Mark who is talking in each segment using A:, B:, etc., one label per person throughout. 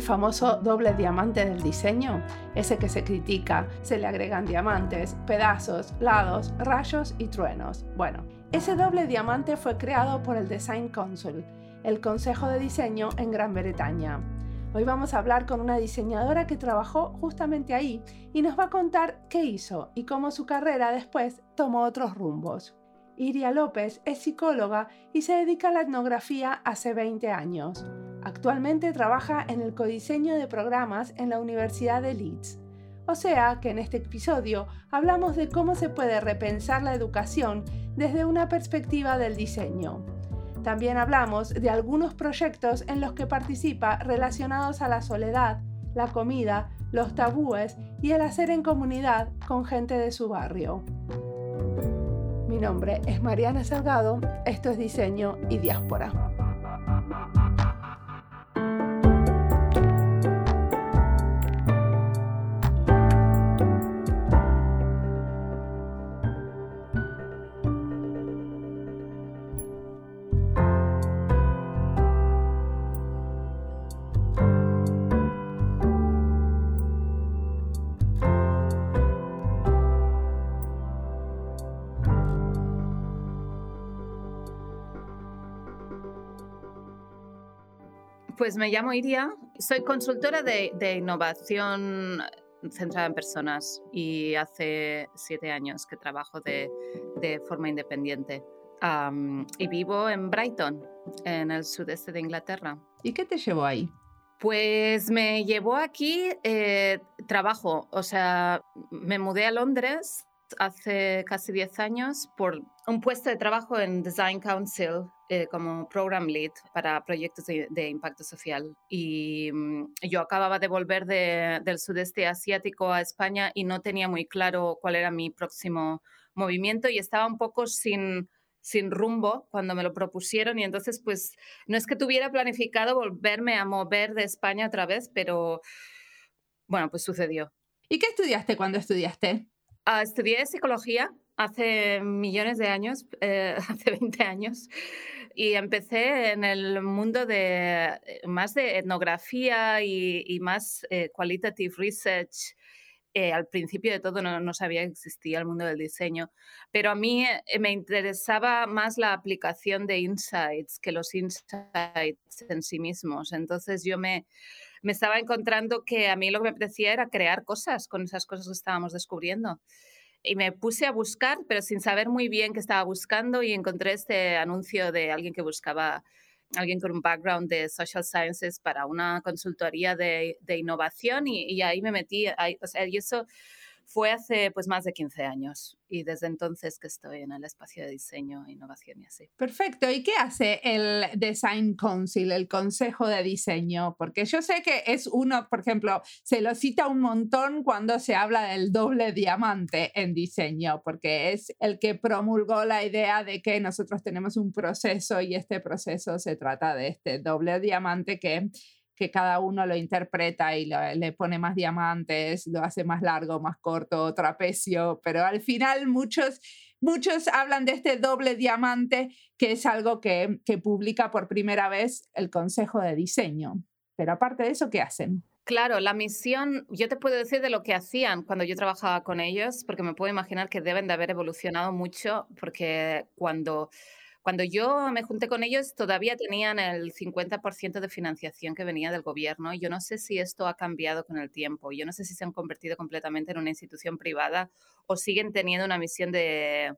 A: el famoso doble diamante del diseño, ese que se critica, se le agregan diamantes, pedazos, lados, rayos y truenos. Bueno, ese doble diamante fue creado por el Design Council, el Consejo de Diseño en Gran Bretaña. Hoy vamos a hablar con una diseñadora que trabajó justamente ahí y nos va a contar qué hizo y cómo su carrera después tomó otros rumbos. Iria López es psicóloga y se dedica a la etnografía hace 20 años. Actualmente trabaja en el codiseño de programas en la Universidad de Leeds. O sea que en este episodio hablamos de cómo se puede repensar la educación desde una perspectiva del diseño. También hablamos de algunos proyectos en los que participa relacionados a la soledad, la comida, los tabúes y el hacer en comunidad con gente de su barrio. Mi nombre es Mariana Salgado, esto es Diseño y Diáspora.
B: Pues me llamo Iria, soy consultora de, innovación centrada en personas y hace siete años que trabajo de, forma independiente. y vivo en Brighton, en el sudeste de Inglaterra.
A: ¿Y qué te llevó ahí?
B: Pues me llevó aquí eh, trabajo, o sea, me mudé a Londres hace casi 10 años por un puesto de trabajo en Design Council eh, como Program Lead para proyectos de, impacto social. Y mm, yo acababa de volver del sudeste asiático a España y no tenía muy claro cuál era mi próximo movimiento y estaba un poco sin sin rumbo cuando me lo propusieron y entonces pues no es que tuviera planificado volverme a mover de España otra vez, pero bueno, pues sucedió.
A: ¿Y qué estudiaste cuando estudiaste?
B: Ah, estudié psicología hace millones de años, eh, hace 20 años, y empecé en el mundo de eh, más de etnografía y, más eh, qualitative research. al principio de todo no, no, sabía que existía el mundo del diseño, pero a mí me interesaba más la aplicación de insights que los insights en sí mismos. Entonces yo me, me estaba encontrando que a mí lo que me apetecía era crear cosas con esas cosas que estábamos descubriendo. Y me puse a buscar, pero sin saber muy bien qué estaba buscando, y encontré este anuncio de alguien que buscaba, alguien con un background de social sciences para una consultoría de, de innovación, y, ahí me metí. Ahí, o sea, y eso fue hace pues más de 15 años y desde entonces que estoy en el espacio de diseño, innovación y así.
A: Perfecto. ¿Y qué hace el Design Council, el Consejo de Diseño? Porque yo sé que es uno, por ejemplo, se lo cita un montón cuando se habla del doble diamante en diseño, porque es el que promulgó la idea de que nosotros tenemos un proceso y este proceso se trata de este doble diamante que que cada uno lo interpreta y le pone más diamantes, lo hace más largo, más corto, trapecio, pero al final muchos, muchos hablan de este doble diamante que es algo que, que publica por primera vez el Consejo de Diseño. Pero aparte de eso, ¿qué hacen?
B: Claro, la misión, yo te puedo decir de lo que hacían cuando yo trabajaba con ellos, porque me puedo imaginar que deben de haber evolucionado mucho, porque cuando cuando yo me junté con ellos, todavía tenían el 50% de financiación que venía del gobierno. Yo no sé si esto ha cambiado con el tiempo. Yo no sé si se han convertido completamente en una institución privada o siguen teniendo una misión de,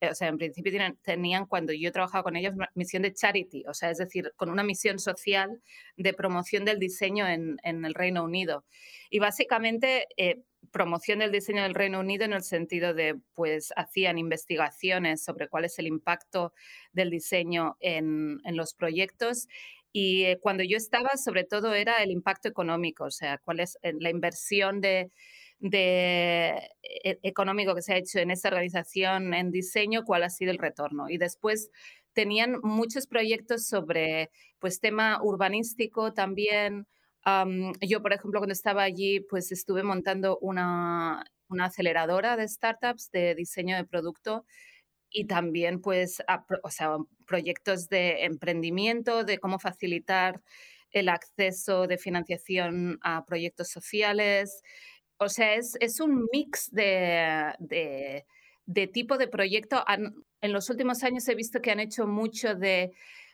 B: eh, o sea, en principio tenían, cuando yo trabajaba con ellos, misión de charity, o sea, es decir, con una misión social de promoción del diseño en, el Reino Unido. Y básicamente eh, promoción del diseño del Reino Unido en el sentido de, pues, hacían investigaciones sobre cuál es el impacto del diseño en, los proyectos. Y eh, cuando yo estaba, sobre todo era el impacto económico, o sea, cuál es eh, la inversión de, e, económico que se ha hecho en esta organización en diseño, cuál ha sido el retorno. Y después tenían muchos proyectos sobre, pues, tema urbanístico también, yo, por ejemplo, cuando estaba allí, pues estuve montando una, una aceleradora de startups de diseño de producto y también, pues, o sea, proyectos de emprendimiento, de cómo facilitar el acceso de financiación a proyectos sociales. O sea, es, es un mix de, de, tipo de proyecto. en los últimos años he visto que han hecho mucho de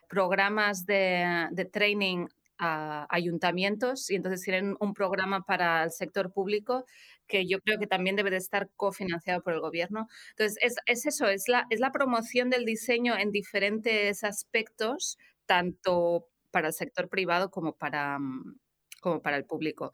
B: programas de, de training a ayuntamientos y entonces tienen un programa para el sector público que yo creo que también debe de estar cofinanciado por el gobierno. Entonces, es, es eso, es la, es la promoción del diseño en diferentes aspectos, tanto para el sector privado como para, mm, como para el público.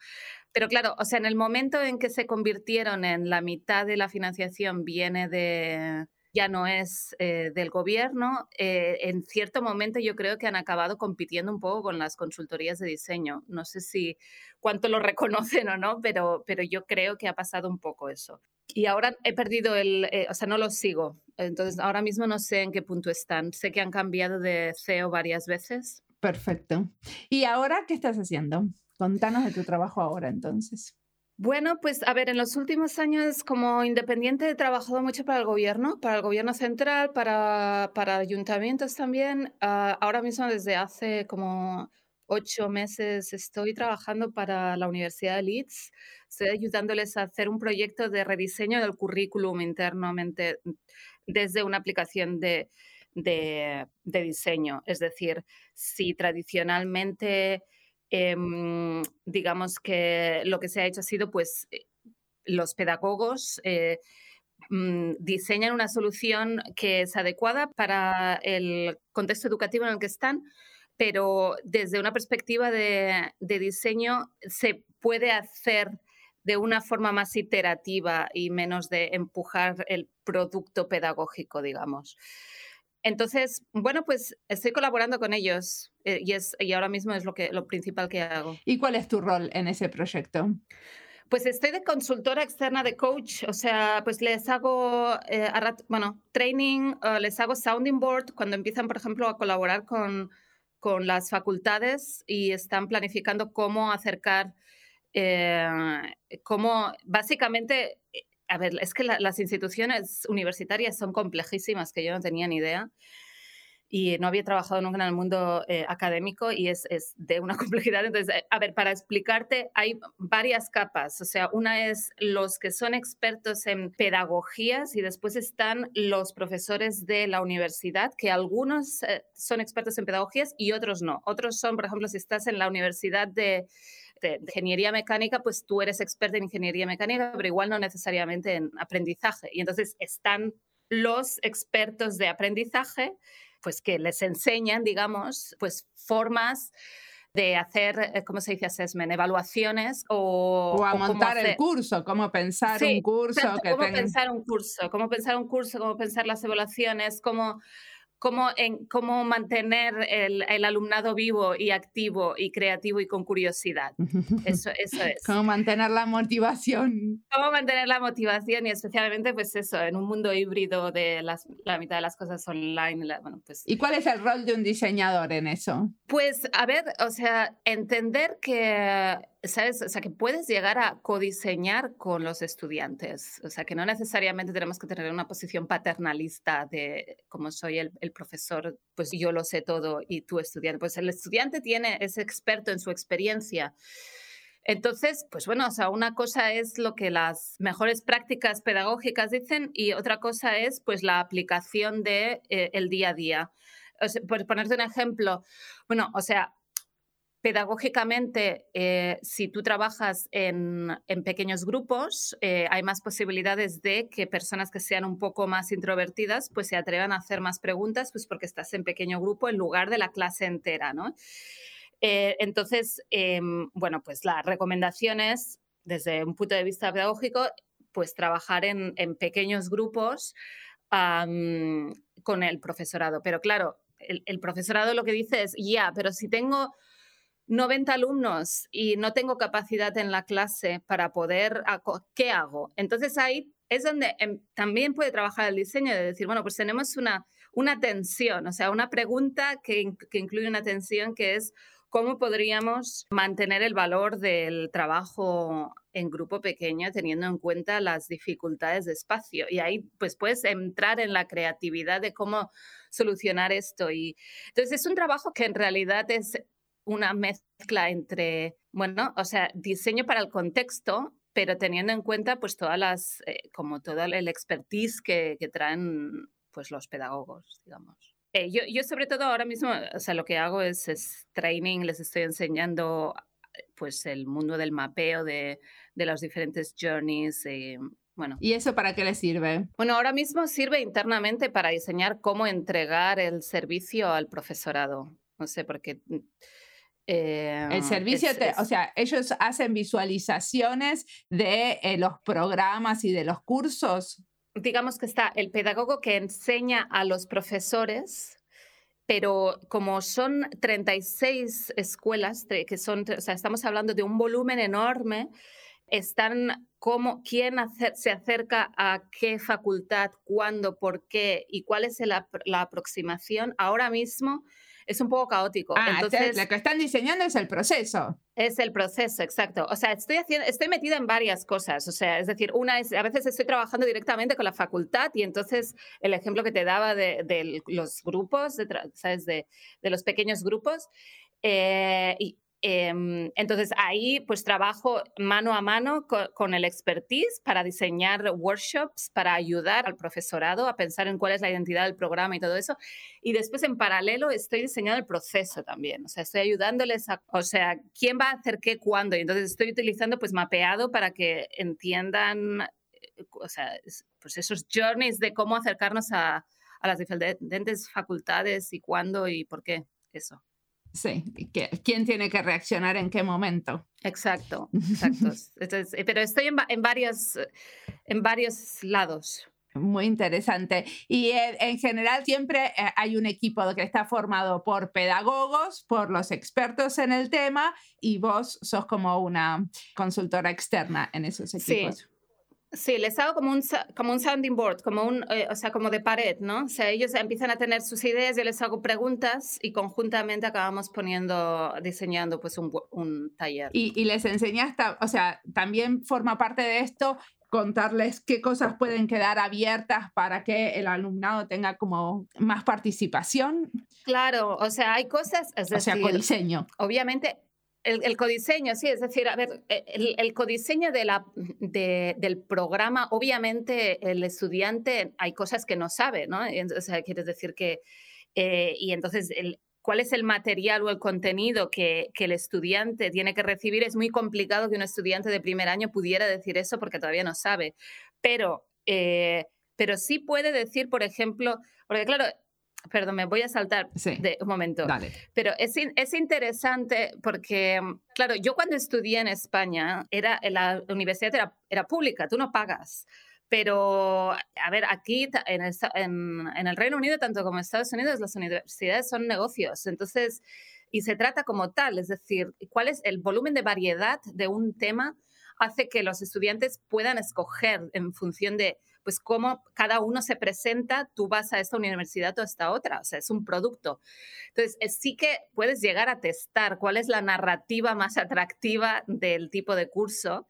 B: Pero claro, o sea, en el momento en que se convirtieron en la mitad de la financiación viene de, ya no es eh, del gobierno, eh, en cierto momento yo creo que han acabado compitiendo un poco con las consultorías de diseño. No sé si cuánto lo reconocen o no, pero, pero yo creo que ha pasado un poco eso. Y ahora he perdido el, eh, o sea, no los sigo. Entonces, ahora mismo no sé en qué punto están. Sé que han cambiado de CEO varias veces.
A: Perfecto. ¿Y ahora qué estás haciendo? Contanos de tu trabajo ahora entonces.
B: Bueno, pues a ver, en los últimos años como independiente he trabajado mucho para el gobierno, para el gobierno central, para, para ayuntamientos también. Ah, ahora mismo desde hace como ocho meses estoy trabajando para la Universidad de Leeds. Estoy ayudándoles a hacer un proyecto de rediseño del currículum internamente desde una aplicación de, de, de diseño. Es decir, si tradicionalmente Em, digamos que lo que se ha hecho ha sido, pues, eh, los pedagogos eh, mm, diseñan una solución que es adecuada para el contexto educativo en el que están, pero desde una perspectiva de, de diseño se puede hacer de una forma más iterativa y menos de empujar el producto pedagógico, digamos. Entonces, bueno, pues estoy colaborando con ellos eh, y, es, y ahora mismo es lo, que, lo principal que hago.
A: ¿Y cuál es tu rol en ese proyecto?
B: Pues estoy de consultora externa de coach, o sea, pues les hago, eh, bueno, training, uh, les hago sounding board cuando empiezan, por ejemplo, a colaborar con, con las facultades y están planificando cómo acercar, eh, cómo básicamente a ver, es que las instituciones universitarias son complejísimas, que yo no tenía ni idea. Y no había trabajado nunca en el mundo eh, académico y es, de una complejidad. Entonces, eh, a ver, para explicarte, hay varias capas. O sea, una es los que son expertos en pedagogías y después están los profesores de la universidad, que algunos eh, son expertos en pedagogías y otros no. Otros son, por ejemplo, si estás en la universidad de de, ingeniería mecánica, pues tú eres experta en ingeniería mecánica, pero igual no necesariamente en aprendizaje. Y entonces están los expertos de aprendizaje, pues que les enseñan, digamos, pues formas de hacer, eh, ¿cómo se dice assessment? Evaluaciones o...
A: O a montar el curso, cómo pensar un curso.
B: cómo pensar un curso, cómo pensar un curso, cómo pensar las evaluaciones, cómo cómo, en, cómo mantener el, el, alumnado vivo y activo y creativo y con curiosidad. Eso, eso es.
A: Cómo mantener la motivación.
B: Cómo mantener la motivación y especialmente pues eso, en un mundo híbrido de las, la mitad de las cosas online. bueno, pues...
A: ¿Y cuál es el rol de un diseñador en eso?
B: Pues a ver, o sea, entender que ¿sabes? O sea, que puedes llegar a codiseñar con los estudiantes. O sea, que no necesariamente tenemos que tener una posición paternalista de como soy el, profesor, pues yo lo sé todo y tú estudiante. Pues el estudiante tiene, es experto en su experiencia. Entonces, pues bueno, o sea, una cosa es lo que las mejores prácticas pedagógicas dicen y otra cosa es pues la aplicación de eh, el día a día. Por ponerte un ejemplo, bueno, o sea, Pedagógicamente, eh, si tú trabajas en, pequeños grupos, eh, hay más posibilidades de que personas que sean un poco más introvertidas pues se atrevan a hacer más preguntas, pues porque estás en pequeño grupo en lugar de la clase entera, ¿no? Eh, entonces, em, bueno, pues la recomendación es, desde un punto de vista pedagógico, pues trabajar en, pequeños grupos con el profesorado. Pero claro, el, el profesorado lo que dice es, ya, pero si tengo 90 alumnos y no tengo capacidad en la clase para poder, ¿qué hago? Entonces ahí es donde em, también puede trabajar el diseño, de decir, bueno, pues tenemos una, una tensión, o sea, una pregunta que, que incluye una tensión que es cómo podríamos mantener el valor del trabajo en grupo pequeño teniendo en cuenta las dificultades de espacio. Y ahí pues puedes entrar en la creatividad de cómo solucionar esto. Y entonces es un trabajo que en realidad es una mezcla entre, bueno, o sea, diseño para el contexto, pero teniendo en cuenta pues todas las, eh, como todo el expertise que, que, traen pues los pedagogos, digamos. Eh, yo, yo, sobre todo ahora mismo, o sea, lo que hago es, es training, les estoy enseñando pues el mundo del mapeo de, de los diferentes journeys. Eh, bueno.
A: ¿Y eso para qué le sirve?
B: Bueno, ahora mismo sirve internamente para diseñar cómo entregar el servicio al profesorado. No sé, porque...
A: Eh, el servicio, o sea, ellos hacen visualizaciones de eh, los programas y de los cursos.
B: Digamos que está el pedagogo que enseña a los profesores pero como son 36 escuelas, que son, o sea, estamos hablando de un volumen enorme, están como quién se acerca a qué facultad, cuándo, por qué y cuál es la aproximación. Ahora mismo es un poco caótico.
A: Ah, Entonces, lo que están diseñando es el proceso.
B: Es el proceso, exacto. O sea, estoy, haciendo, estoy metida en varias cosas. O sea, es decir, una es, a veces estoy trabajando directamente con la facultad y entonces el ejemplo que te daba de, los grupos, de, ¿sabes? De, de los pequeños grupos, eh, y entonces ahí pues trabajo mano a mano con, el expertise para diseñar workshops, para ayudar al profesorado a pensar en cuál es la identidad del programa y todo eso. Y después en paralelo estoy diseñando el proceso también, o sea, estoy ayudándoles a, o sea, quién va a hacer qué, cuándo. Y entonces estoy utilizando pues mapeado para que entiendan, eh, o sea, pues esos journeys de cómo acercarnos a, a las diferentes facultades y cuándo y por qué, eso.
A: Sí, ¿quién tiene que reaccionar en qué momento?
B: Exacto, exacto. Eh, pero estoy en, varios, en varios lados.
A: Muy interesante. Y eh, en general siempre eh, hay un equipo que está formado por pedagogos, por los expertos en el tema y vos sos como una consultora externa en esos equipos.
B: Sí, les hago como un, como un sounding board, como un, eh, o sea, como de pared, ¿no? O sea, ellos empiezan a tener sus ideas, yo les hago preguntas y conjuntamente acabamos poniendo, diseñando pues un, un taller.
A: Y, y les enseñas, o sea, también forma parte de esto contarles qué cosas pueden quedar abiertas para que el alumnado tenga como más participación.
B: Claro, o sea, hay cosas, es
A: o sea, con diseño.
B: Obviamente, el, codiseño, sí, es decir, a ver, e, el, codiseño de la, del programa, obviamente el estudiante hay cosas que no sabe, ¿no? O sea, quieres decir que, eh, y entonces, el, ¿cuál es el material o el contenido que, el estudiante tiene que recibir? Es muy complicado que un estudiante de primer año pudiera decir eso porque todavía no sabe, pero, eh, pero sí puede decir, por ejemplo, porque claro, Perdón, me voy a saltar de un momento. Pero es, es interesante porque, claro, yo cuando estudié en España, era, la universidad era, era pública, tú no pagas. Pero, a ver, aquí en el, en, en el Reino Unido, tanto como en Estados Unidos, las universidades son negocios. Entonces, y se trata como tal, es decir, cuál es el volumen de variedad de un tema hace que los estudiantes puedan escoger en función de pues cómo cada uno se presenta, tú vas a esta universidad o a esta otra, o sea, es un producto. Entonces, sí que puedes llegar a testar cuál es la narrativa más atractiva del tipo de curso.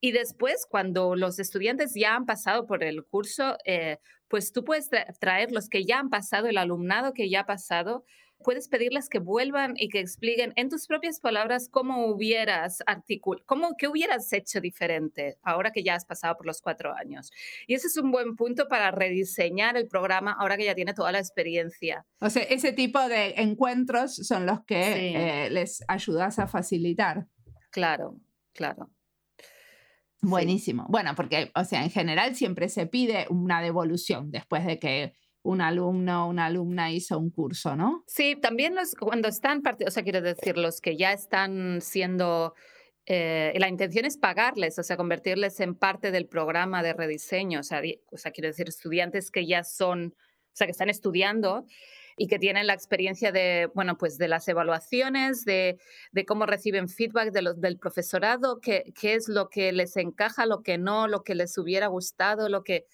B: Y después, cuando los estudiantes ya han pasado por el curso, eh, pues tú puedes traer los que ya han pasado, el alumnado que ya ha pasado, puedes pedirles que vuelvan y que expliquen en tus propias palabras cómo hubieras articulado, cómo, qué hubieras hecho diferente ahora que ya has pasado por los cuatro años. Y ese es un buen punto para rediseñar el programa ahora que ya tiene toda la experiencia.
A: O sea, ese tipo de encuentros son los que eh, les ayudas a facilitar.
B: Claro, claro.
A: Buenísimo. Bueno, porque, o sea, en general siempre se pide una devolución después de que un alumno una alumna hizo un curso, ¿no?
B: Sí, también los, cuando están, o sea, quiero decir, los que ya están siendo, eh, la intención es pagarles, o sea, convertirles en parte del programa de rediseño, o sea, quiero decir, estudiantes que ya son, o sea, que están estudiando y que tienen la experiencia de, bueno, pues de las evaluaciones, de, cómo reciben feedback del profesorado, qué es lo que les encaja, lo que no, lo que les hubiera gustado, lo que...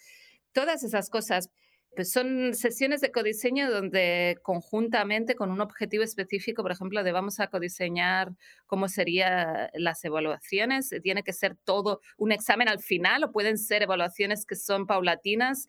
B: Todas esas cosas. Pues son sesiones de codiseño donde conjuntamente con un objetivo específico, por ejemplo, de vamos a codiseñar cómo serían las evaluaciones, tiene que ser todo un examen al final o pueden ser evaluaciones que son paulatinas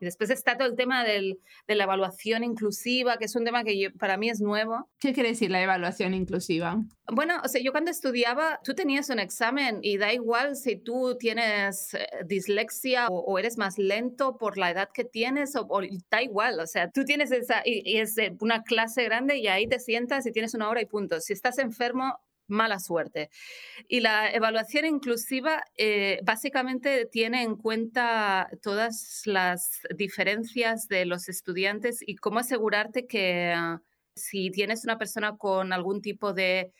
B: Y después está todo el tema del, de la evaluación inclusiva, que es un tema que para mí es nuevo.
A: ¿Qué quiere decir la evaluación inclusiva?
B: Bueno, o sea, yo cuando estudiaba, tú tenías un examen y da igual si tú tienes eh, dislexia o, eres más lento por la edad que tienes, o, da igual, o sea, tú tienes esa, y, es una clase grande y ahí te sientas y tienes una hora y punto. Si estás enfermo, mala suerte. Y la evaluación inclusiva eh, básicamente tiene en cuenta todas las diferencias de los estudiantes y cómo asegurarte que ah, si tienes una persona con algún tipo de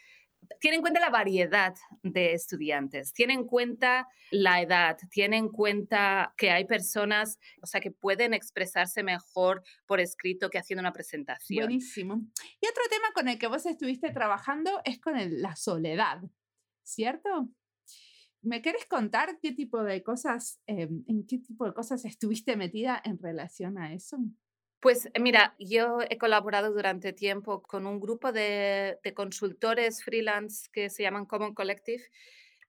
B: tiene en cuenta la variedad de estudiantes, tiene en cuenta la edad, tiene en cuenta que hay personas, o sea, que pueden expresarse mejor por escrito que haciendo una presentación.
A: Buenísimo. Y otro tema con el que vos estuviste trabajando es con la soledad, ¿cierto? ¿Me querés contar qué tipo de cosas, em, en qué tipo de cosas estuviste metida en relación a eso?
B: Pues mira, yo he colaborado durante tiempo con un grupo de, consultores freelance que se llaman Common Collective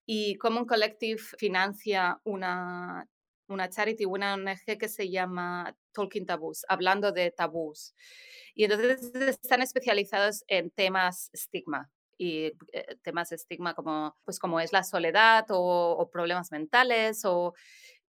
B: y Common Collective financia una, una charity, una ONG que se llama Talking Taboos, hablando de tabús. Y entonces están especializados en temas estigma y eh, temas de estigma como, pues como es la soledad o, o problemas mentales o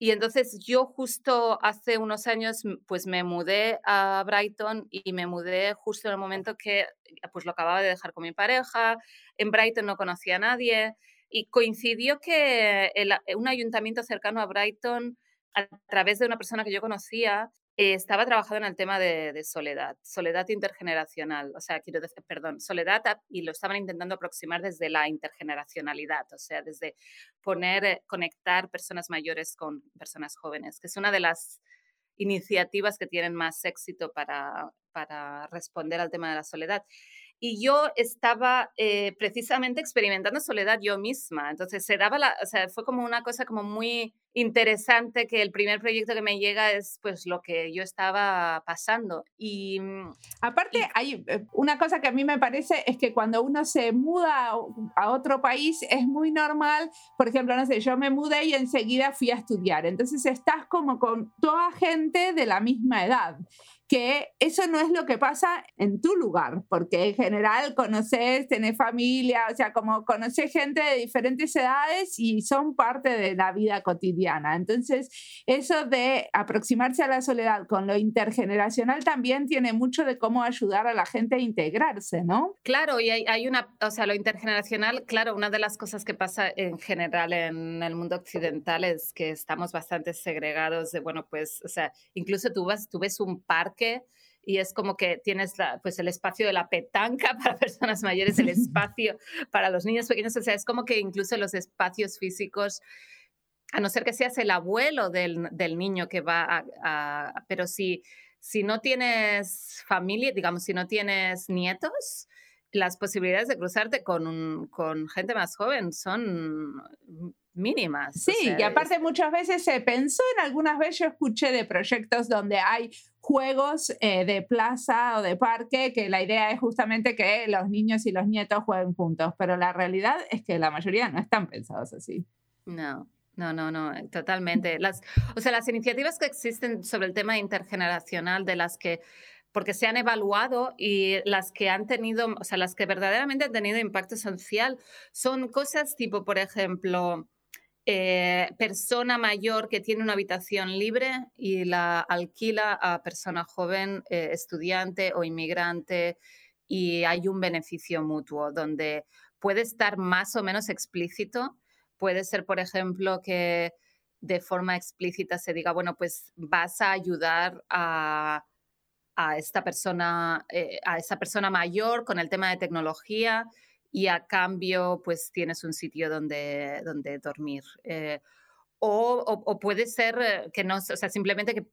B: y entonces yo justo hace unos años pues me mudé a Brighton y me mudé justo en el momento que pues lo acababa de dejar con mi pareja. En Brighton no conocía a nadie y coincidió que un ayuntamiento cercano a Brighton a través de una persona que yo conocía eh, estaba trabajando en el tema de, soledad, soledad intergeneracional, o sea, quiero decir, perdón, soledad y lo estaban intentando aproximar desde la intergeneracionalidad, o sea, desde poner, eh, conectar personas mayores con personas jóvenes, que es una de las iniciativas que tienen más éxito para, para responder al tema de la soledad y yo estaba eh, precisamente experimentando soledad yo misma. Entonces se daba la, o sea, fue como una cosa como muy interesante que el primer proyecto que me llega es pues lo que yo estaba pasando. Y
A: mm, aparte hay eh, una cosa que a mí me parece es que cuando uno se muda a otro país es muy normal, por ejemplo, no sé, yo me mudé y enseguida fui a estudiar. Entonces estás como con toda gente de la misma edad que eso no es lo que pasa en tu lugar, porque en general conoces, tenés familia, o sea, como conoces gente de diferentes edades y son parte de la vida cotidiana. Entonces, eso de aproximarse a la soledad con lo intergeneracional también tiene mucho de cómo ayudar a la gente a integrarse, ¿no?
B: Claro, y hay, una, o sea, lo intergeneracional, claro, una de las cosas que pasa en general en el mundo occidental es que estamos bastante segregados de, bueno, pues, o sea, incluso tú, vas, tú ves un parque y es como que tienes pues el espacio de la petanca para personas mayores, el espacio para los niños pequeños, o sea, es como que incluso los espacios físicos, a no ser que seas el abuelo del, del niño que va a, pero si, si no tienes familia, digamos, si no tienes nietos, las posibilidades de cruzarte con, con gente más joven son mínimas.
A: Sí, y aparte muchas veces se pensó en algunas veces, yo escuché de proyectos donde hay juegos eh, de plaza o de parque, que la idea es justamente que los niños y los nietos jueguen juntos, pero la realidad es que la mayoría no están pensados así.
B: No. No, no, no, eh, totalmente. Las, o sea, las iniciativas que existen sobre el tema intergeneracional, de las que, porque se han evaluado y las que han tenido, o sea, las que verdaderamente han tenido impacto social, son cosas tipo, por ejemplo, eh, persona mayor que tiene una habitación libre y la alquila a persona joven, eh, estudiante o inmigrante y hay un beneficio mutuo donde puede estar más o menos explícito. Puede ser, por ejemplo, que de forma explícita se diga, bueno, pues vas a ayudar a, esta persona, eh, a esa persona mayor con el tema de tecnología y a cambio pues tienes un sitio donde, donde dormir. Eh, o, puede ser eh, que no, o sea, simplemente que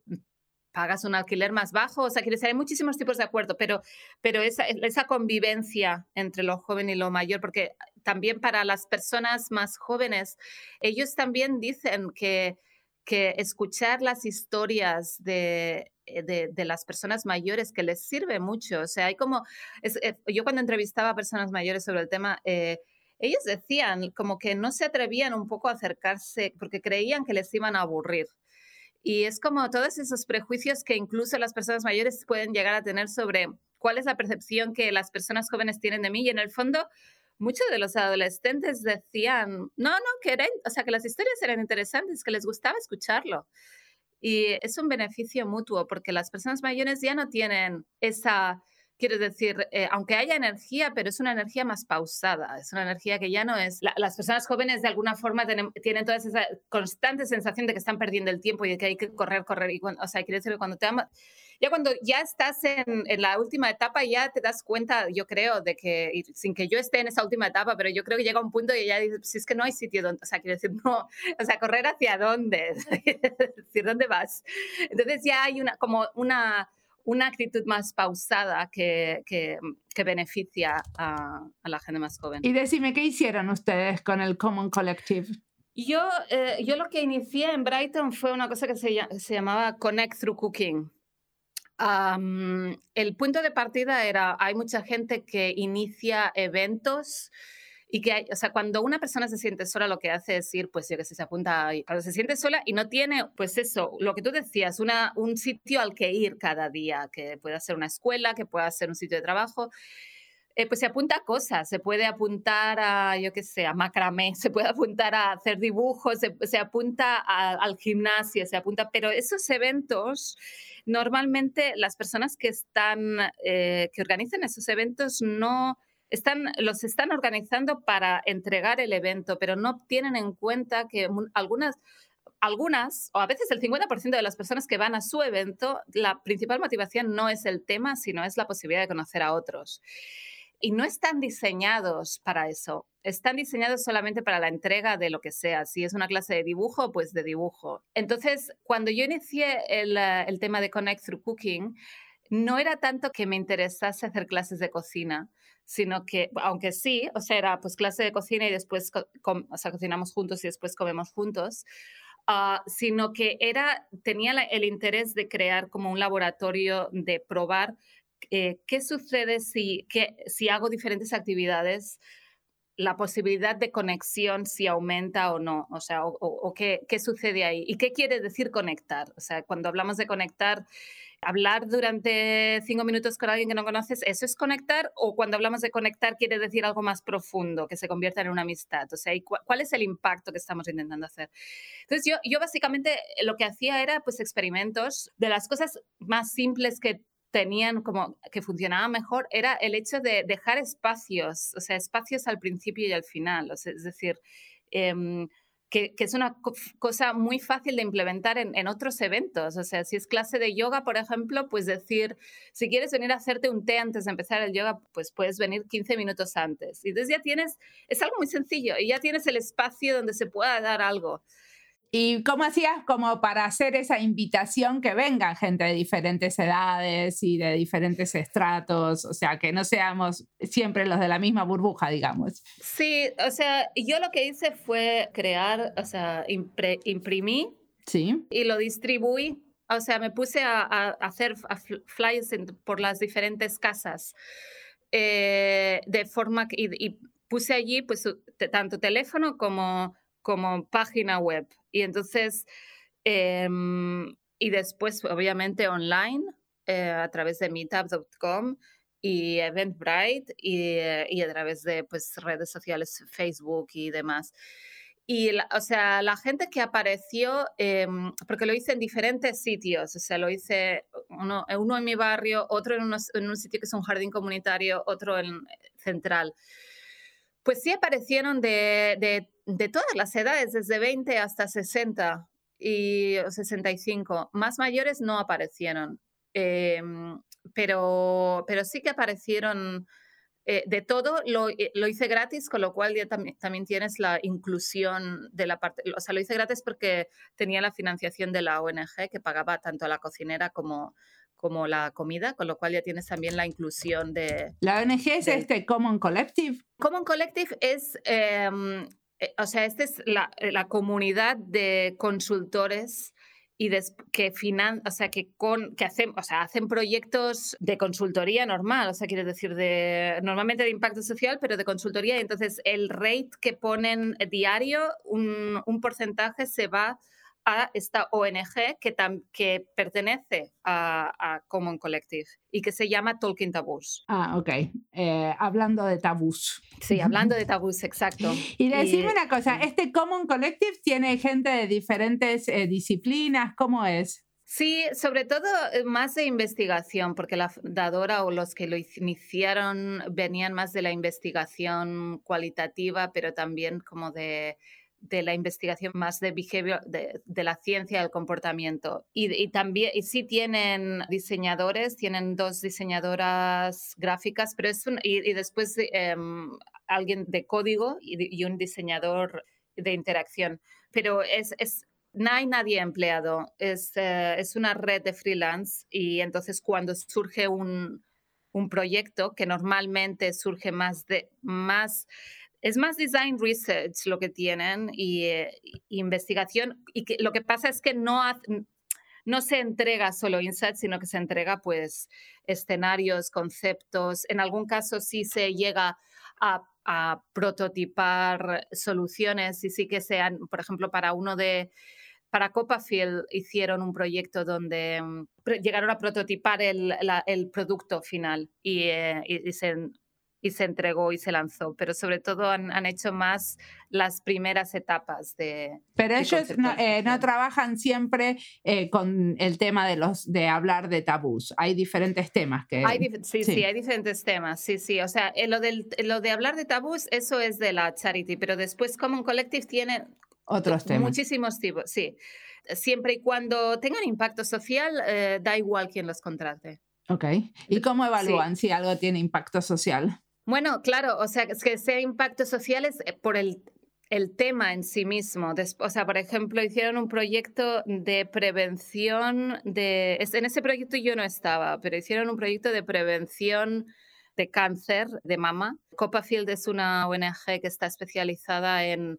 B: pagas un alquiler más bajo, o sea, que hay muchísimos tipos de acuerdo, pero, pero esa, esa convivencia entre lo joven y lo mayor, porque también para las personas más jóvenes, ellos también dicen que, que escuchar las historias de eh, de, las personas mayores que les sirve mucho. O sea, hay como, eh, yo cuando entrevistaba a personas mayores sobre el tema, eh, ellos decían como que no se atrevían un poco a acercarse porque creían que les iban a aburrir. Y es como todos esos prejuicios que incluso las personas mayores pueden llegar a tener sobre cuál es la percepción que las personas jóvenes tienen de mí. Y en el fondo, muchos de los adolescentes decían, no, no, que, o sea, que las historias eran interesantes, que les gustaba escucharlo. Y es un beneficio mutuo porque las personas mayores ya no tienen esa Quiero decir, eh, aunque haya energía, pero es una energía más pausada, es una energía que ya no es... las personas jóvenes de alguna forma tienen, tienen toda esa constante sensación de que están perdiendo el tiempo y de que hay que correr, correr. Y o sea, quiero decir que cuando te amas, ya cuando ya estás en, en, la última etapa, ya te das cuenta, yo creo, de que, sin que yo esté en esa última etapa, pero yo creo que llega un punto y ya dices, si es que no hay sitio donde, o sea, quiero decir, no, o sea, correr hacia dónde, decir, ¿dónde vas? Entonces ya hay una, como una una actitud más pausada que, que, beneficia a, la gente más joven.
A: Y decime, ¿qué hicieron ustedes con el Common Collective?
B: Yo, eh, yo lo que inicié en Brighton fue una cosa que se, se llamaba Connect Through Cooking. el punto de partida era, hay mucha gente que inicia eventos y que, o sea, cuando una persona se siente sola, lo que hace es ir, pues yo que sé, se apunta, cuando se siente sola y no tiene, pues eso, lo que tú decías, una, un sitio al que ir cada día, que pueda ser una escuela, que pueda ser un sitio de trabajo. Eh, pues se apunta a cosas, se puede apuntar a, yo qué sé, a macramé, se puede apuntar a hacer dibujos, se, apunta al gimnasio, se apunta, pero esos eventos, normalmente las personas que están, eh, que organizan esos eventos no, están, los están organizando para entregar el evento, pero no tienen en cuenta que algunas, algunas, o a veces el 50% de las personas que van a su evento, la principal motivación no es el tema, sino es la posibilidad de conocer a otros. Y no están diseñados para eso, están diseñados solamente para la entrega de lo que sea. Si es una clase de dibujo, pues de dibujo. Entonces, cuando yo inicié el, el tema de Connect Through Cooking, no era tanto que me interesase hacer clases de cocina, sino que, aunque sí, o sea, era pues clase de cocina y después o sea, cocinamos juntos y después comemos juntos, uh, sino que era, tenía el interés de crear como un laboratorio de probar eh, qué sucede si, que, si hago diferentes actividades la posibilidad de conexión si aumenta o no, o sea, o, qué, qué, sucede ahí. ¿Y qué quiere decir conectar? O sea, cuando hablamos de conectar, hablar durante cinco minutos con alguien que no conoces, ¿eso es conectar? ¿O cuando hablamos de conectar quiere decir algo más profundo, que se convierta en una amistad? O sea, ¿cuál es el impacto que estamos intentando hacer? Entonces, yo, yo básicamente lo que hacía era pues experimentos de las cosas más simples que tenían como que funcionaba mejor era el hecho de dejar espacios, o sea, espacios al principio y al final, es decir, em, que, es una cosa muy fácil de implementar en, en, otros eventos. O sea, si es clase de yoga, por ejemplo, pues decir, si quieres venir a hacerte un té antes de empezar el yoga, pues puedes venir 15 minutos antes. Y entonces ya tienes, es algo muy sencillo y ya tienes el espacio donde se pueda dar algo.
A: ¿Y cómo hacías como para hacer esa invitación que vengan gente de diferentes edades y de diferentes estratos? O sea, que no seamos siempre los de la misma burbuja, digamos.
B: Sí, o sea, yo lo que hice fue crear, o sea, imprimí
A: sí.
B: y lo distribuí. O sea, me puse a, hacer flyers por las diferentes casas eh, de forma que, y, puse allí pues tanto teléfono como como página web. Y entonces, em, y después, obviamente, online, eh, a través de meetup.com y Eventbrite y, eh, y, a través de pues, redes sociales, Facebook y demás. Y, o sea, la gente que apareció, em, porque lo hice en diferentes sitios, o sea, lo hice uno, uno en mi barrio, otro en, en, un sitio que es un jardín comunitario, otro en Central. Pues sí aparecieron de, de de todas las edades, desde 20 hasta 60 y 65. Más mayores no aparecieron, em, pero, pero sí que aparecieron eh, de todo. Lo, eh, lo, hice gratis, con lo cual ya también, también tienes la inclusión de la parte, o sea, lo hice gratis porque tenía la financiación de la ONG que pagaba tanto a la cocinera como, como la comida, con lo cual ya tienes también la inclusión de...
A: La ONG es este Common Collective.
B: Common Collective es em, eh, o sea, esta es la, eh, la comunidad de consultores y que finan, o sea, que con que hacen, o sea, hacen proyectos de consultoría normal, o sea, quiere decir de normalmente de impacto social, pero de consultoría. Y entonces el rate que ponen diario, un, un porcentaje se va a esta ONG que, que pertenece a, Common Collective y que se llama Talking Taboos.
A: Ah, ok. Eh, hablando de tabús.
B: Sí, hablando de tabús, exacto.
A: y decime una cosa, ¿este Common Collective tiene gente de diferentes eh, disciplinas? ¿Cómo es?
B: Sí, sobre todo eh, más de investigación, porque la fundadora o los que lo iniciaron venían más de la investigación cualitativa, pero también como de, la investigación más de behavior, de, la ciencia del comportamiento. Y, también, y sí tienen diseñadores, tienen dos diseñadoras gráficas, pero es y, después em, alguien de código y, un diseñador de interacción. Pero es, es no hay nadie empleado, es, eh, es una red de freelance y entonces cuando surge un, un proyecto que normalmente surge más de más es más design research lo que tienen y, eh, investigación y que, lo que pasa es que no no se entrega solo insights, sino que se entrega pues escenarios, conceptos. En algún caso sí se llega a, prototipar soluciones y sí que sean, por ejemplo, para uno de para Copperfield hicieron un proyecto donde mm, llegaron a prototipar el, producto final y, eh, y, se, y, se, entregó y se lanzó, pero sobre todo han, han hecho más las primeras etapas de...
A: Pero ellos no, eh, no, trabajan siempre eh, con el tema de, los, de hablar de tabús, hay diferentes temas que...
B: sí, sí, hay diferentes temas, sí, sí, o sea, lo, del, lo de hablar de tabús, eso es de la charity, pero después Common Collective tiene
A: otros temas.
B: Muchísimos tipos, sí. Siempre y cuando tengan impacto social, eh, da igual quién los contrate.
A: Ok. ¿Y cómo evalúan si algo tiene impacto social?
B: Bueno, claro, o sea, que sea impacto social es eh, por el, el tema en sí mismo. o sea, por ejemplo, hicieron un proyecto de prevención de... En ese proyecto yo no estaba, pero hicieron un proyecto de prevención de cáncer de mama. Copperfield es una ONG que está especializada en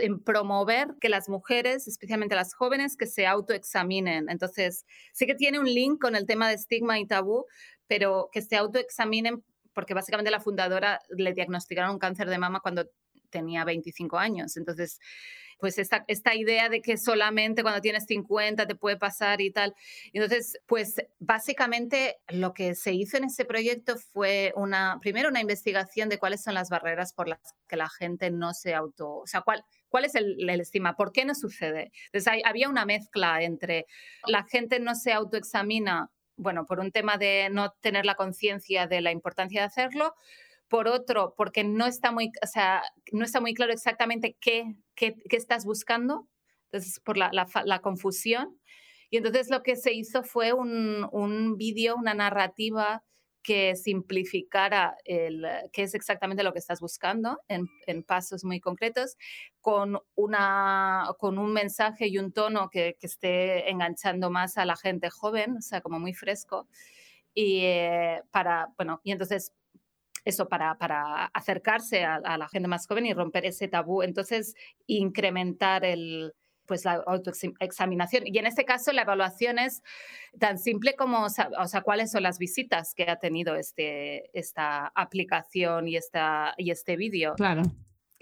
B: en promover que las mujeres, especialmente las jóvenes, que se autoexaminen. Entonces, sí que tiene un link con el tema de estigma y tabú, pero que se autoexaminen porque básicamente la fundadora le diagnosticaron un cáncer de mama cuando tenía 25 años. Entonces, pues esta, esta idea de que solamente cuando tienes 50 te puede pasar y tal. Entonces, pues básicamente lo que se hizo en ese proyecto fue una, primero una investigación de cuáles son las barreras por las que la gente no se auto, o sea, cuál, ¿Cuál es el, estima? ¿Por qué no sucede? Entonces, había una mezcla entre la gente no se autoexamina, bueno, por un tema de no tener la conciencia de la importancia de hacerlo, por otro, porque no está muy, o sea, no está muy claro exactamente qué, qué, estás buscando, entonces por la, la, confusión. Y entonces lo que se hizo fue un, un vídeo, una narrativa que simplificara el, qué es exactamente lo que estás buscando en, en, pasos muy concretos, con, una, con un mensaje y un tono que, que, esté enganchando más a la gente joven, o sea, como muy fresco. Y eh, para, bueno, y entonces eso para, para acercarse a, la gente más joven y romper ese tabú. Entonces, incrementar el, pues la autoexaminación. Y en este caso la evaluación es tan simple como, o sea, cuáles son las visitas que ha tenido este, esta aplicación y, esta, y este vídeo.
A: Claro.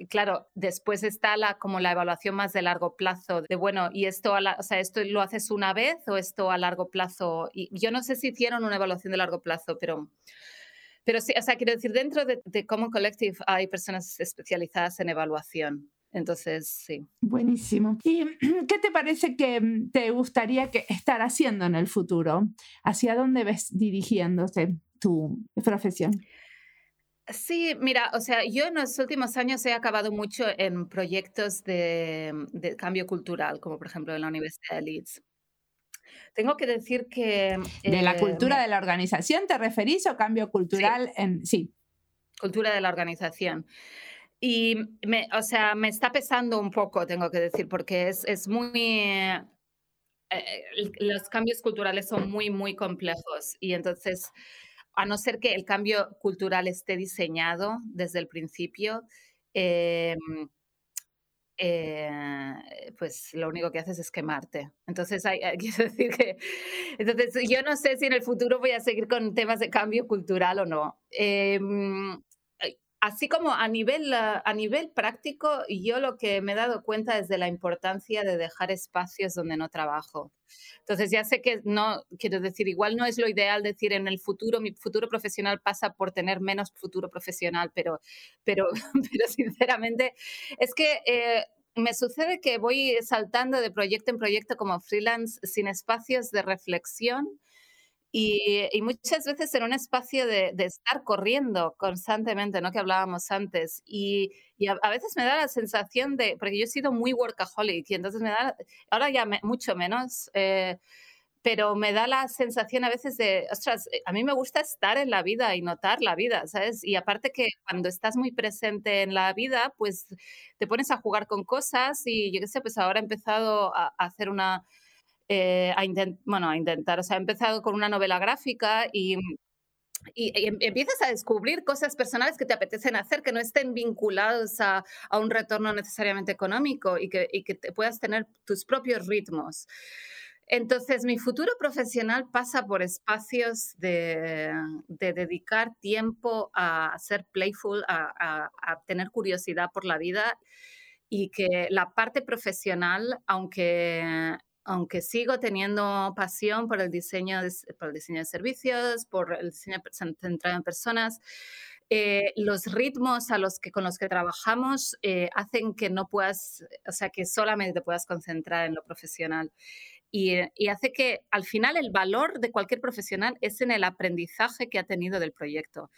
B: claro, después está la, como la evaluación más de largo plazo, de bueno, ¿y esto, o sea, esto lo haces una vez o esto a largo plazo? Y yo no sé si hicieron una evaluación de largo plazo, pero... Pero sí, o sea, quiero decir, dentro de, de Common Collective hay personas especializadas en evaluación. Entonces, sí.
A: Buenísimo. ¿Y qué te parece que mm, te gustaría que estar haciendo en el futuro? ¿Hacia dónde ves dirigiéndose tu profesión?
B: Sí, mira, o sea, yo en los últimos años he acabado mucho en proyectos de, cambio cultural, como por ejemplo en la Universidad de Leeds. Tengo que decir que...
A: ¿De la eh, cultura de la organización te referís o cambio cultural en... Sí.
B: Cultura de la organización. Y, me, o sea, me está pesando un poco, tengo que decir, porque es, es muy... Eh, los cambios culturales son muy, muy complejos y entonces, a no ser que el cambio cultural esté diseñado desde el principio, em, eh, pues lo único que haces es quemarte. Entonces, hay, quiero decir que, entonces yo no sé si en el futuro voy a seguir con temas de cambio cultural o no. Eh, así como a nivel, a nivel práctico, yo lo que me he dado cuenta es de la importancia de dejar espacios donde no trabajo. Entonces ya sé que no, quiero decir, igual no es lo ideal decir en el futuro, mi futuro profesional pasa por tener menos futuro profesional, pero, pero, pero sinceramente es que... Eh, me sucede que voy saltando de proyecto en proyecto como freelance sin espacios de reflexión y, muchas veces en un espacio de, estar corriendo constantemente, ¿no? Que hablábamos antes. Y, a, veces me da la sensación de, porque yo he sido muy workaholic y entonces me da, ahora ya mucho menos, eh, pero me da la sensación a veces de, ostras, eh, a mí me gusta estar en la vida y notar la vida, ¿sabes? Y aparte que cuando estás muy presente en la vida, pues te pones a jugar con cosas y yo qué sé, pues ahora he empezado a hacer una eh, a, bueno, a intentar, o sea, he empezado con una novela gráfica y, y, em, empiezas a descubrir cosas personales que te apetecen hacer, que no estén vinculados a, a un retorno necesariamente económico y que, y que te puedas tener tus propios ritmos. Entonces, mi futuro profesional pasa por espacios de, de dedicar tiempo a ser playful, a, a, tener curiosidad por la vida y que la parte profesional, aunque aunque sigo teniendo pasión por el diseño de, por el diseño de servicios, por el diseño centrado en personas, eh, los ritmos a los que, con los que trabajamos eh, hacen que no puedas, o sea, que solamente te puedas concentrar en lo profesional. Y, y, hace que al final el valor de cualquier profesional es en el aprendizaje que ha tenido del proyecto.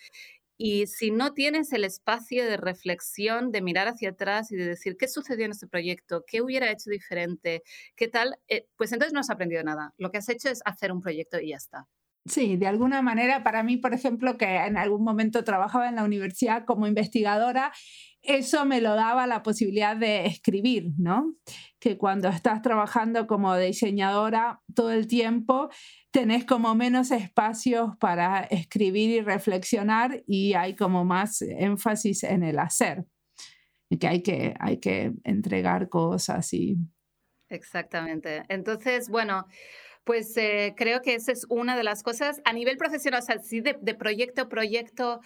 B: Y si no tienes el espacio de reflexión, de mirar hacia atrás y de decir qué sucedió en este proyecto, qué hubiera hecho diferente, qué tal, eh, pues entonces no has aprendido nada. Lo que has hecho es hacer un proyecto y ya está.
A: Sí, de alguna manera, para mí, por ejemplo, que en algún momento trabajaba en la universidad como investigadora, eso me lo daba la posibilidad de escribir, ¿no? Que cuando estás trabajando como diseñadora todo el tiempo, tenés como menos espacios para escribir y reflexionar y hay como más énfasis en el hacer, que hay que, hay que entregar cosas y...
B: Exactamente. Entonces, bueno, pues eh, creo que esa es una de las cosas a nivel profesional, o sea, sí de, de proyecto a proyecto.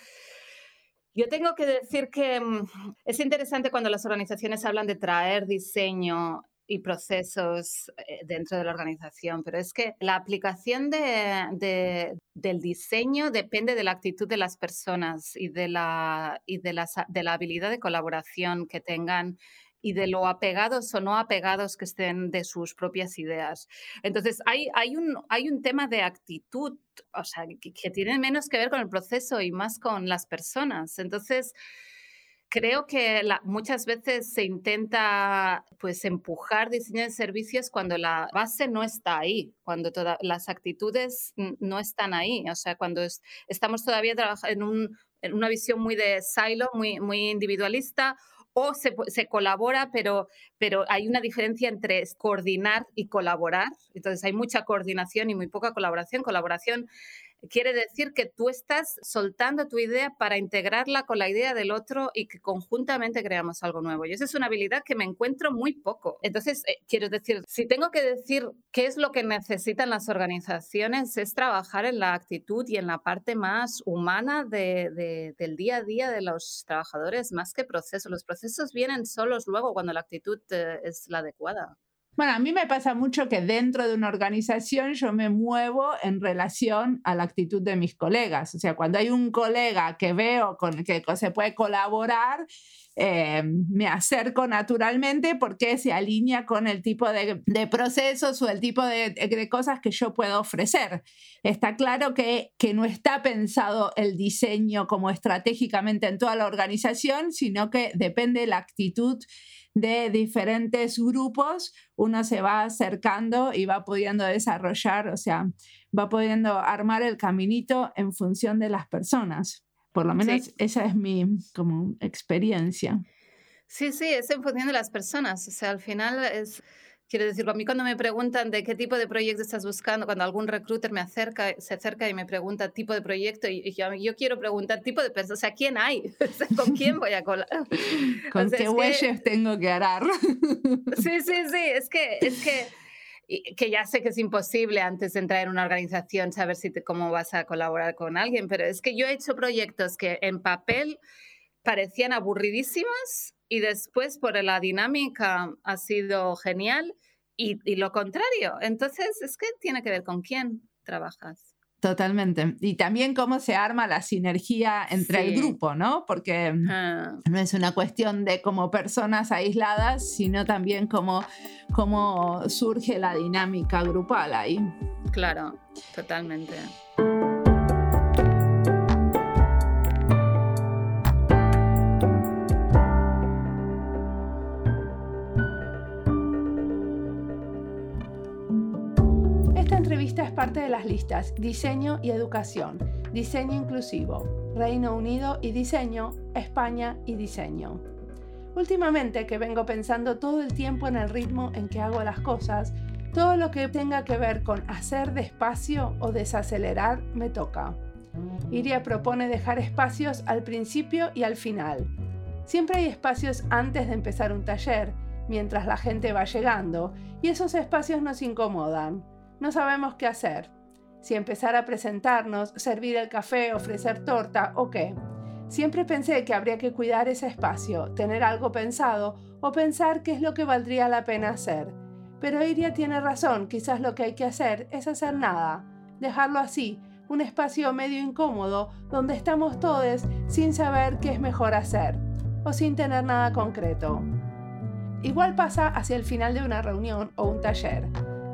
B: Yo tengo que decir que mm, es interesante cuando las organizaciones hablan de traer diseño y procesos eh, dentro de la organización, pero es que la aplicación de, del diseño depende de la actitud de las personas y de la, y de, de la habilidad de colaboración que tengan y de lo apegados o no apegados que estén de sus propias ideas. Entonces, hay, hay, un, hay un tema de actitud, o sea, que, que tiene menos que ver con el proceso y más con las personas. Entonces, creo que muchas veces se intenta pues empujar diseño de servicios cuando la base no está ahí, cuando todas las actitudes no están ahí, o sea, cuando estamos todavía en, en, una visión muy de silo, muy, muy individualista, o se, se, colabora, pero, pero hay una diferencia entre coordinar y colaborar. Entonces hay mucha coordinación y muy poca colaboración. Colaboración quiere decir que tú estás soltando tu idea para integrarla con la idea del otro y que conjuntamente creamos algo nuevo. Y esa es una habilidad que me encuentro muy poco. Entonces, eh, quiero decir, si tengo que decir qué es lo que necesitan las organizaciones, es trabajar en la actitud y en la parte más humana de, del día a día de los trabajadores, más que procesos. Los procesos vienen solos luego cuando la actitud eh, es la adecuada.
A: Bueno, a mí me pasa mucho que dentro de una organización yo me muevo en relación a la actitud de mis colegas. O sea, cuando hay un colega que veo con el que se puede colaborar, eh, me acerco naturalmente porque se alinea con el tipo de, procesos o el tipo de, de, cosas que yo puedo ofrecer. Está claro que, que no está pensado el diseño como estratégicamente en toda la organización, sino que depende de la actitud de diferentes grupos, uno se va acercando y va pudiendo desarrollar, o sea, va pudiendo armar el caminito en función de las personas. Por lo menos esa es mi como experiencia.
B: Sí, sí, es en función de las personas. O sea, al final es Quiero decir, a mí cuando me preguntan de qué tipo de proyecto estás buscando, cuando algún recruiter me acerca, se acerca y me pregunta tipo de proyecto, y, yo, quiero preguntar tipo de personas, o sea, ¿quién hay? ¿Con quién voy a colar?
A: ¿Con qué huellas tengo que arar?
B: sí, sí, sí, es que, es que, que ya sé que es imposible antes de entrar en una organización saber si te, cómo vas a colaborar con alguien, pero es que yo he hecho proyectos que en papel parecían aburridísimas y después por la dinámica ha sido genial y, y lo contrario. Entonces, es que tiene que ver con quién trabajas.
C: Totalmente. Y también cómo se arma la sinergia entre el grupo, ¿no? Porque ah. no es una cuestión de como personas aisladas, sino también cómo, cómo surge la dinámica grupal ahí.
B: Claro, totalmente.
C: De las listas Diseño y Educación, Diseño Inclusivo, Reino Unido y Diseño, España y Diseño. Últimamente que vengo pensando todo el tiempo en el ritmo en que hago las cosas, todo lo que tenga que ver con hacer despacio o desacelerar me toca. Iria propone dejar espacios al principio y al final. Siempre hay espacios antes de empezar un taller, mientras la gente va llegando, y esos espacios nos incomodan no sabemos qué hacer. Si empezar a presentarnos, servir el café, ofrecer torta o qué. Siempre pensé que habría que cuidar ese espacio, tener algo pensado o pensar qué es lo que valdría la pena hacer. Pero Iria tiene razón, quizás lo que hay que hacer es hacer nada, dejarlo así, un espacio medio incómodo donde estamos todos sin saber qué es mejor hacer o sin tener nada concreto. Igual pasa hacia el final de una reunión o un taller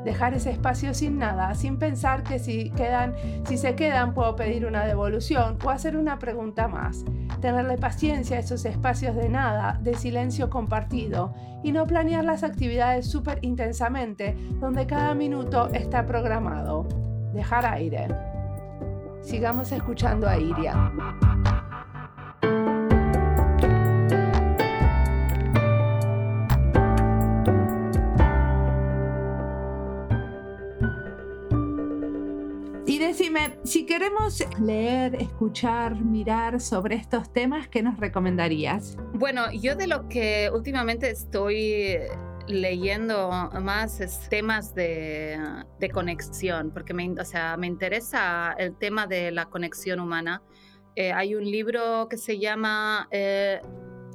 C: dejar ese espacio sin nada, sin pensar que si, quedan, si se quedan puedo pedir una devolución o hacer una pregunta más. Tenerle paciencia a esos espacios de nada, de silencio compartido y no planear las actividades súper intensamente donde cada minuto está programado. Dejar aire. Sigamos escuchando a Iria. Si queremos leer, escuchar, mirar sobre estos temas, ¿qué nos recomendarías?
B: Bueno, yo de lo que últimamente estoy leyendo más es temas de, conexión, porque me, o sea, me interesa el tema de la conexión humana. Eh, hay un libro que se llama eh,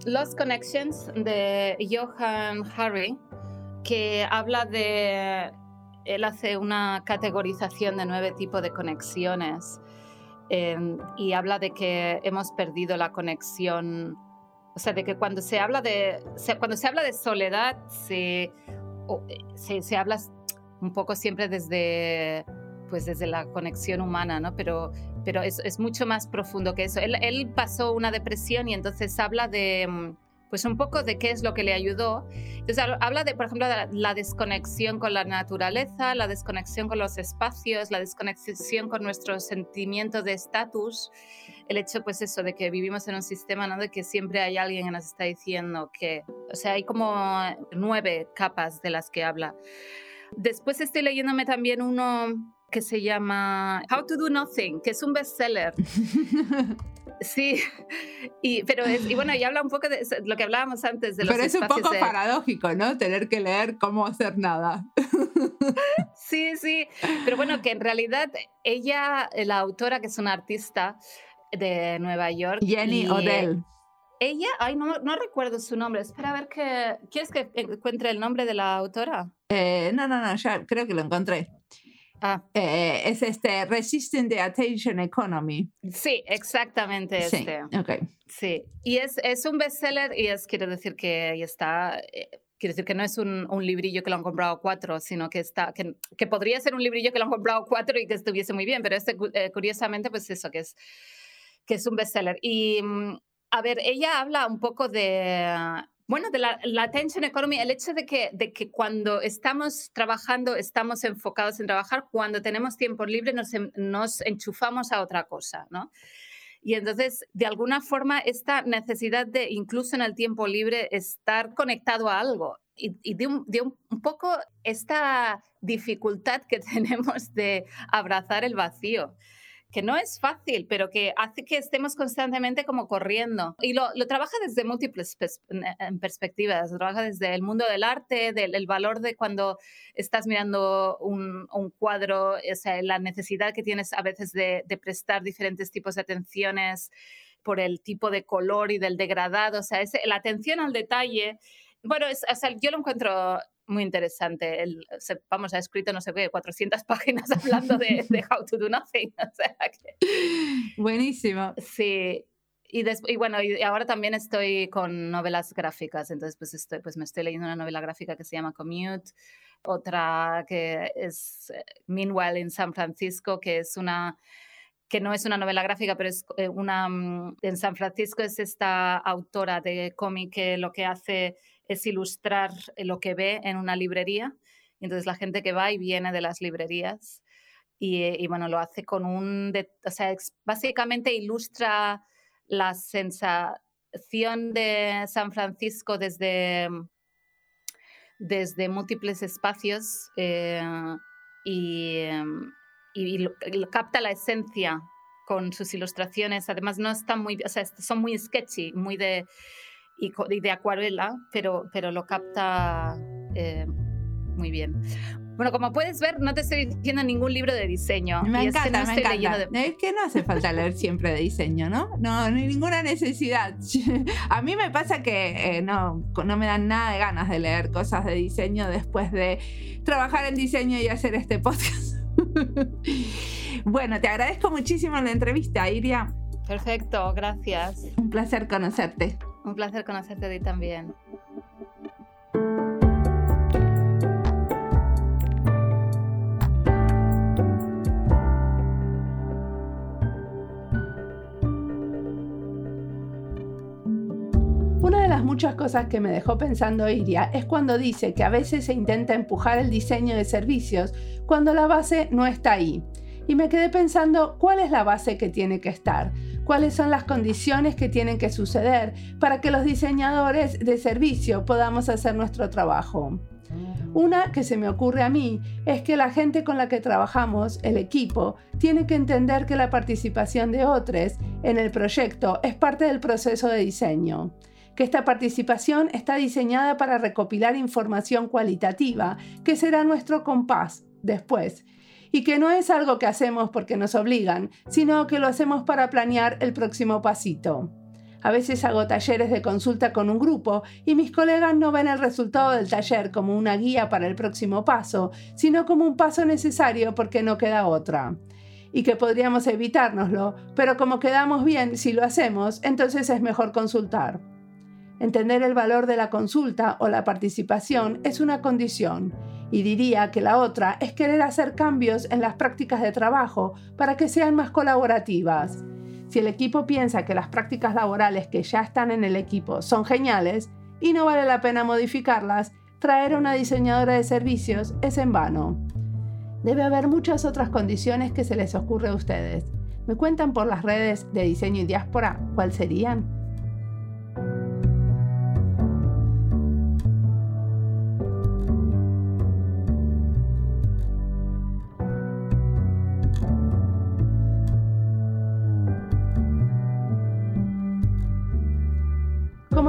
B: Lost Connections de Johan Harry, que habla de él hace una categorización de nueve tipos de conexiones em, y habla de que hemos perdido la conexión, o sea, de que cuando se habla de, cuando se habla de soledad, se, se, habla un poco siempre desde, pues desde la conexión humana, ¿no? Pero, pero es, es mucho más profundo que eso. Él, pasó una depresión y entonces habla de mm, pues un poco de qué es lo que le ayudó. Entonces habla de, por ejemplo, de la desconexión con la naturaleza, la desconexión con los espacios, la desconexión con nuestro sentimiento de estatus, el hecho, pues eso, de que vivimos en un sistema, ¿no? De que siempre hay alguien que nos está diciendo que, o sea, hay como nueve capas de las que habla. Después estoy leyéndome también uno que se llama How to Do Nothing, que es un bestseller. Sí, y, pero y bueno, y habla un poco de lo que hablábamos antes de los
C: Pero es un poco paradójico, ¿no? Tener que leer cómo hacer nada.
B: Sí, sí, pero bueno, que en realidad ella, la autora, que es una artista de Nueva York.
C: Jenny Odell.
B: Ella, ay, no, no recuerdo su nombre. Espera a ver que. ¿Quieres que encuentre el nombre de la autora?
C: Eh, no, no, no, ya creo que lo encontré. Ah. Eh, es este Resisting the Attention Economy.
B: Sí, exactamente
C: sí,
B: este.
C: Okay.
B: Sí, y es, es un bestseller y es, quiere decir que ahí está, eh, quiere decir que no es un, un, librillo que lo han comprado cuatro, sino que, está, que, que, podría ser un librillo que lo han comprado cuatro y que estuviese muy bien, pero este, eh, curiosamente, pues eso, que es, que es un bestseller. Y, mm, a ver, ella habla un poco de bueno, de la, attention economy, el hecho de que, de que cuando estamos trabajando, estamos enfocados en trabajar, cuando tenemos tiempo libre nos, nos enchufamos a otra cosa, ¿no? Y entonces, de alguna forma, esta necesidad de, incluso en el tiempo libre, estar conectado a algo y, y de, un, de un, un, poco esta dificultad que tenemos de abrazar el vacío que no es fácil, pero que hace que estemos constantemente como corriendo. Y lo, lo trabaja desde múltiples perspectivas. trabaja desde el mundo del arte, del valor de cuando estás mirando un, un cuadro, o sea, la necesidad que tienes a veces de, de prestar diferentes tipos de atenciones por el tipo de color y del degradado, o sea, la atención al detalle. Bueno, es, o sea, yo lo encuentro muy interesante. El, vamos, ha escrito, no sé qué, 400 páginas hablando de, de How to Do Nothing. O sea,
C: Buenísimo.
B: Sí, y, y, bueno, y ahora también estoy con novelas gráficas, entonces pues, estoy, pues me estoy leyendo una novela gráfica que se llama Commute, otra que es eh, Meanwhile in San Francisco, que es una que no es una novela gráfica, pero es eh, una mm, en San Francisco es esta autora de cómic que lo que hace es ilustrar lo que ve en una librería. Entonces la gente que va y viene de las librerías y, y bueno, lo hace con un, o sea, básicamente ilustra la sensación de San Francisco desde, desde múltiples espacios eh, y, y, capta la esencia con sus ilustraciones. Además, no están muy, o son muy sketchy, muy de, y, de acuarela, pero, pero lo capta eh, muy bien. Bueno, como puedes ver, no te estoy diciendo ningún libro de diseño.
C: Me encanta, me encanta. Es que no hace falta leer siempre de diseño, ¿no? No, no hay ninguna necesidad. A mí me pasa que eh, no, no me dan nada de ganas de leer cosas de diseño después de trabajar en diseño y hacer este podcast. bueno, te agradezco muchísimo la entrevista, Iria.
B: Perfecto, gracias.
C: Un placer conocerte.
B: Un placer conocerte a también.
C: muchas cosas que me dejó pensando Iria es cuando dice que a veces se intenta empujar el diseño de servicios cuando la base no está ahí. Y me quedé pensando cuál es la base que tiene que estar, cuáles son las condiciones que tienen que suceder para que los diseñadores de servicio podamos hacer nuestro trabajo. Una que se me ocurre a mí es que la gente con la que trabajamos, el equipo, tiene que entender que la participación de otros en el proyecto es parte del proceso de diseño que esta participación está diseñada para recopilar información cualitativa, que será nuestro compás después, y que no es algo que hacemos porque nos obligan, sino que lo hacemos para planear el próximo pasito. A veces hago talleres de consulta con un grupo y mis colegas no ven el resultado del taller como una guía para el próximo paso, sino como un paso necesario porque no queda otra. Y que podríamos evitárnoslo, pero como quedamos bien si lo hacemos, entonces es mejor consultar. Entender el valor de la consulta o la participación es una condición y diría que la otra es querer hacer cambios en las prácticas de trabajo para que sean más colaborativas. Si el equipo piensa que las prácticas laborales que ya están en el equipo son geniales y no vale la pena modificarlas, traer a una diseñadora de servicios es en vano. Debe haber muchas otras condiciones que se les ocurre a ustedes. ¿Me cuentan por las redes de diseño y diáspora cuáles serían?